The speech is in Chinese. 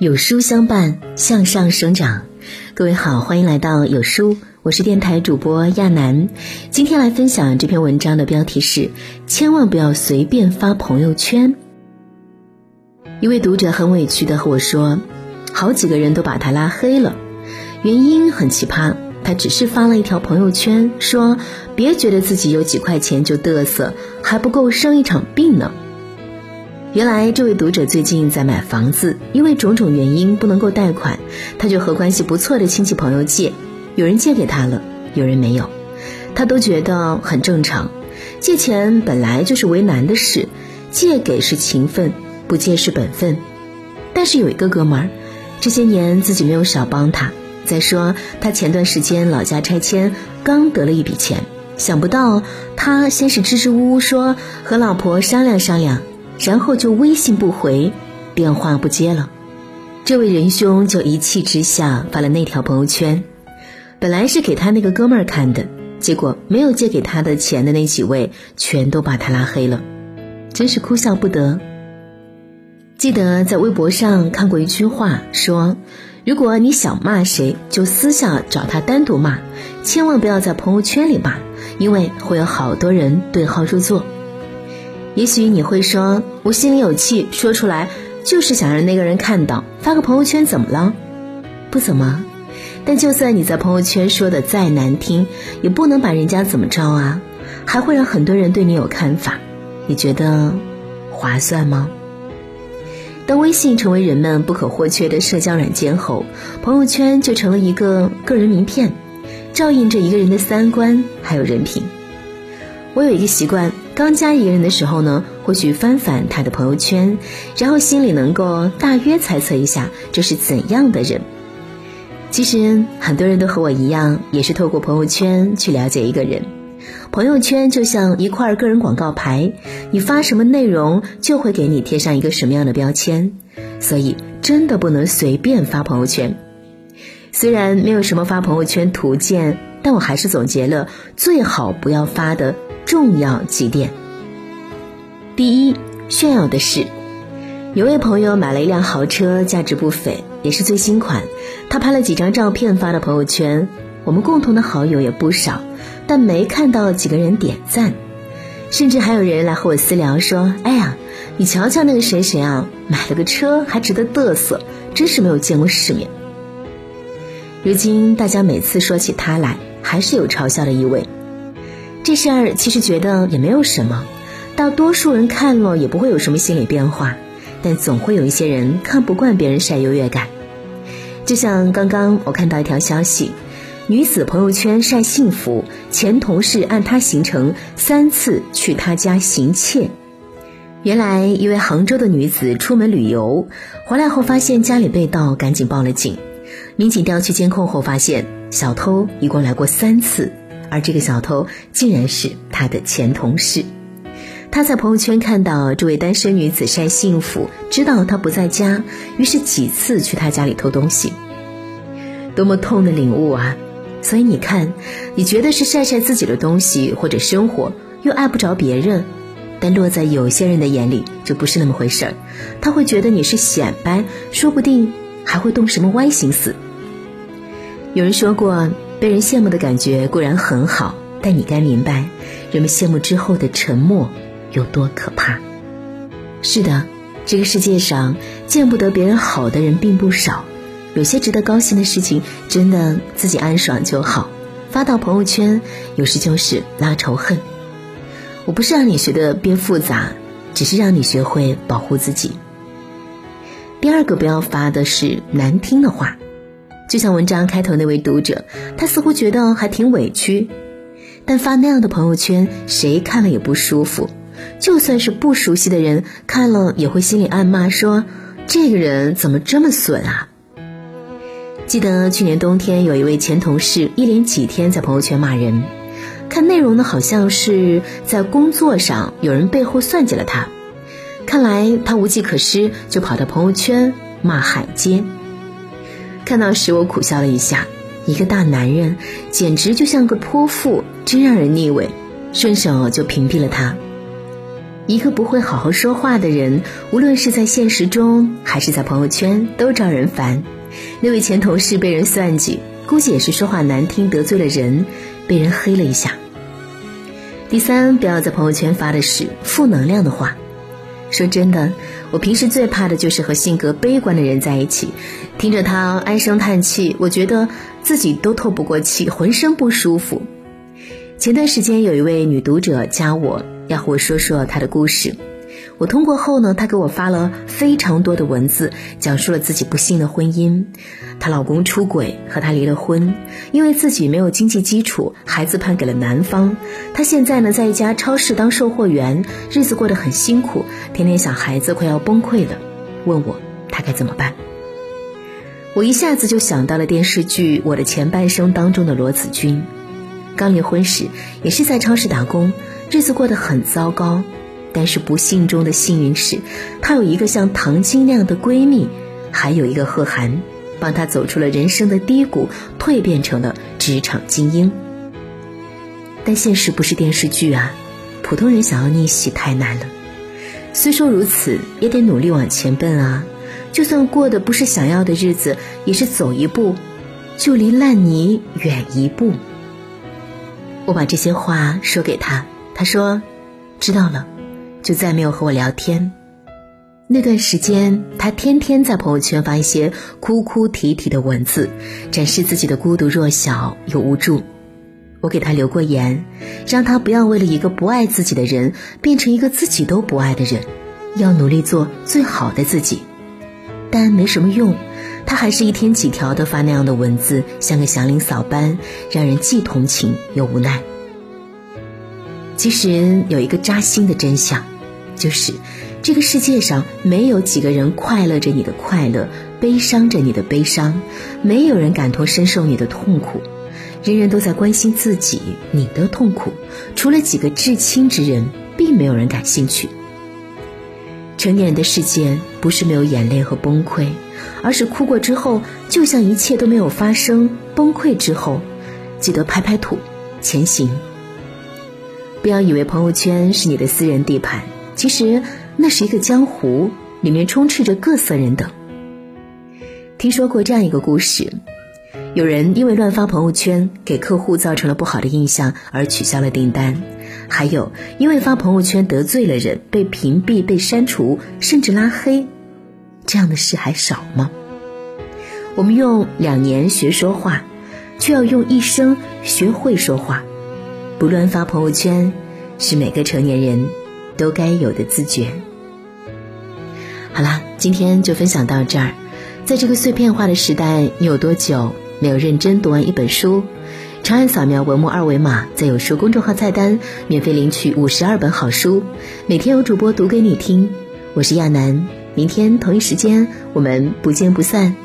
有书相伴，向上生长。各位好，欢迎来到有书，我是电台主播亚楠。今天来分享这篇文章的标题是：千万不要随便发朋友圈。一位读者很委屈的和我说，好几个人都把他拉黑了，原因很奇葩，他只是发了一条朋友圈，说别觉得自己有几块钱就嘚瑟，还不够生一场病呢。原来这位读者最近在买房子，因为种种原因不能够贷款，他就和关系不错的亲戚朋友借，有人借给他了，有人没有，他都觉得很正常。借钱本来就是为难的事，借给是情分，不借是本分。但是有一个哥们儿，这些年自己没有少帮他。再说他前段时间老家拆迁，刚得了一笔钱，想不到他先是支支吾吾说和老婆商量商量。然后就微信不回，电话不接了，这位仁兄就一气之下发了那条朋友圈。本来是给他那个哥们儿看的，结果没有借给他的钱的那几位全都把他拉黑了，真是哭笑不得。记得在微博上看过一句话，说如果你想骂谁，就私下找他单独骂，千万不要在朋友圈里骂，因为会有好多人对号入座。也许你会说，我心里有气，说出来就是想让那个人看到，发个朋友圈怎么了？不怎么。但就算你在朋友圈说的再难听，也不能把人家怎么着啊，还会让很多人对你有看法。你觉得划算吗？当微信成为人们不可或缺的社交软件后，朋友圈就成了一个个人名片，照应着一个人的三观还有人品。我有一个习惯，刚加一个人的时候呢，会去翻翻他的朋友圈，然后心里能够大约猜测一下这是怎样的人。其实很多人都和我一样，也是透过朋友圈去了解一个人。朋友圈就像一块个人广告牌，你发什么内容，就会给你贴上一个什么样的标签。所以真的不能随便发朋友圈。虽然没有什么发朋友圈图鉴，但我还是总结了最好不要发的。重要几点：第一，炫耀的是，有位朋友买了一辆豪车，价值不菲，也是最新款。他拍了几张照片发到朋友圈，我们共同的好友也不少，但没看到几个人点赞。甚至还有人来和我私聊说：“哎呀，你瞧瞧那个谁谁啊，买了个车还值得嘚瑟，真是没有见过世面。”如今大家每次说起他来，还是有嘲笑的意味。这事儿其实觉得也没有什么，大多数人看了也不会有什么心理变化，但总会有一些人看不惯别人晒优越感。就像刚刚我看到一条消息，女子朋友圈晒幸福，前同事按她行程三次去她家行窃。原来一位杭州的女子出门旅游，回来后发现家里被盗，赶紧报了警。民警调取监控后发现，小偷一共来过三次。而这个小偷竟然是他的前同事，他在朋友圈看到这位单身女子晒幸福，知道她不在家，于是几次去她家里偷东西。多么痛的领悟啊！所以你看，你觉得是晒晒自己的东西或者生活，又碍不着别人，但落在有些人的眼里就不是那么回事儿，他会觉得你是显摆，说不定还会动什么歪心思。有人说过。被人羡慕的感觉固然很好，但你该明白，人们羡慕之后的沉默有多可怕。是的，这个世界上见不得别人好的人并不少，有些值得高兴的事情，真的自己安爽就好。发到朋友圈，有时就是拉仇恨。我不是让你学的变复杂，只是让你学会保护自己。第二个不要发的是难听的话。就像文章开头那位读者，他似乎觉得还挺委屈，但发那样的朋友圈，谁看了也不舒服。就算是不熟悉的人看了，也会心里暗骂说：“这个人怎么这么损啊？”记得去年冬天，有一位前同事一连几天在朋友圈骂人，看内容呢，好像是在工作上有人背后算计了他，看来他无计可施，就跑到朋友圈骂海街。看到时，我苦笑了一下。一个大男人，简直就像个泼妇，真让人腻味。顺手就屏蔽了他。一个不会好好说话的人，无论是在现实中还是在朋友圈，都招人烦。那位前同事被人算计，估计也是说话难听得罪了人，被人黑了一下。第三，不要在朋友圈发的是负能量的话。说真的，我平时最怕的就是和性格悲观的人在一起，听着他唉声叹气，我觉得自己都透不过气，浑身不舒服。前段时间有一位女读者加我，要和我说说她的故事。我通过后呢，她给我发了非常多的文字，讲述了自己不幸的婚姻。她老公出轨，和她离了婚，因为自己没有经济基础，孩子判给了男方。她现在呢，在一家超市当售货员，日子过得很辛苦，天天想孩子，快要崩溃了，问我她该怎么办。我一下子就想到了电视剧《我的前半生》当中的罗子君，刚离婚时也是在超市打工，日子过得很糟糕。但是不幸中的幸运是，她有一个像唐晶那样的闺蜜，还有一个贺涵，帮她走出了人生的低谷，蜕变成了职场精英。但现实不是电视剧啊，普通人想要逆袭太难了。虽说如此，也得努力往前奔啊！就算过的不是想要的日子，也是走一步，就离烂泥远一步。我把这些话说给他，他说：“知道了。”就再没有和我聊天。那段时间，他天天在朋友圈发一些哭哭啼啼的文字，展示自己的孤独、弱小又无助。我给他留过言，让他不要为了一个不爱自己的人变成一个自己都不爱的人，要努力做最好的自己。但没什么用，他还是一天几条的发那样的文字，像个祥林嫂般，让人既同情又无奈。其实有一个扎心的真相。就是这个世界上没有几个人快乐着你的快乐，悲伤着你的悲伤，没有人感同身受你的痛苦，人人都在关心自己你的痛苦，除了几个至亲之人，并没有人感兴趣。成年人的世界不是没有眼泪和崩溃，而是哭过之后，就像一切都没有发生；崩溃之后，记得拍拍土，前行。不要以为朋友圈是你的私人地盘。其实那是一个江湖，里面充斥着各色人等。听说过这样一个故事：有人因为乱发朋友圈，给客户造成了不好的印象而取消了订单；还有因为发朋友圈得罪了人，被屏蔽、被删除，甚至拉黑。这样的事还少吗？我们用两年学说话，却要用一生学会说话。不乱发朋友圈，是每个成年人。都该有的自觉。好啦，今天就分享到这儿。在这个碎片化的时代，你有多久没有认真读完一本书？长按扫描文末二维码，在有书公众号菜单免费领取五十二本好书，每天有主播读给你听。我是亚楠，明天同一时间我们不见不散。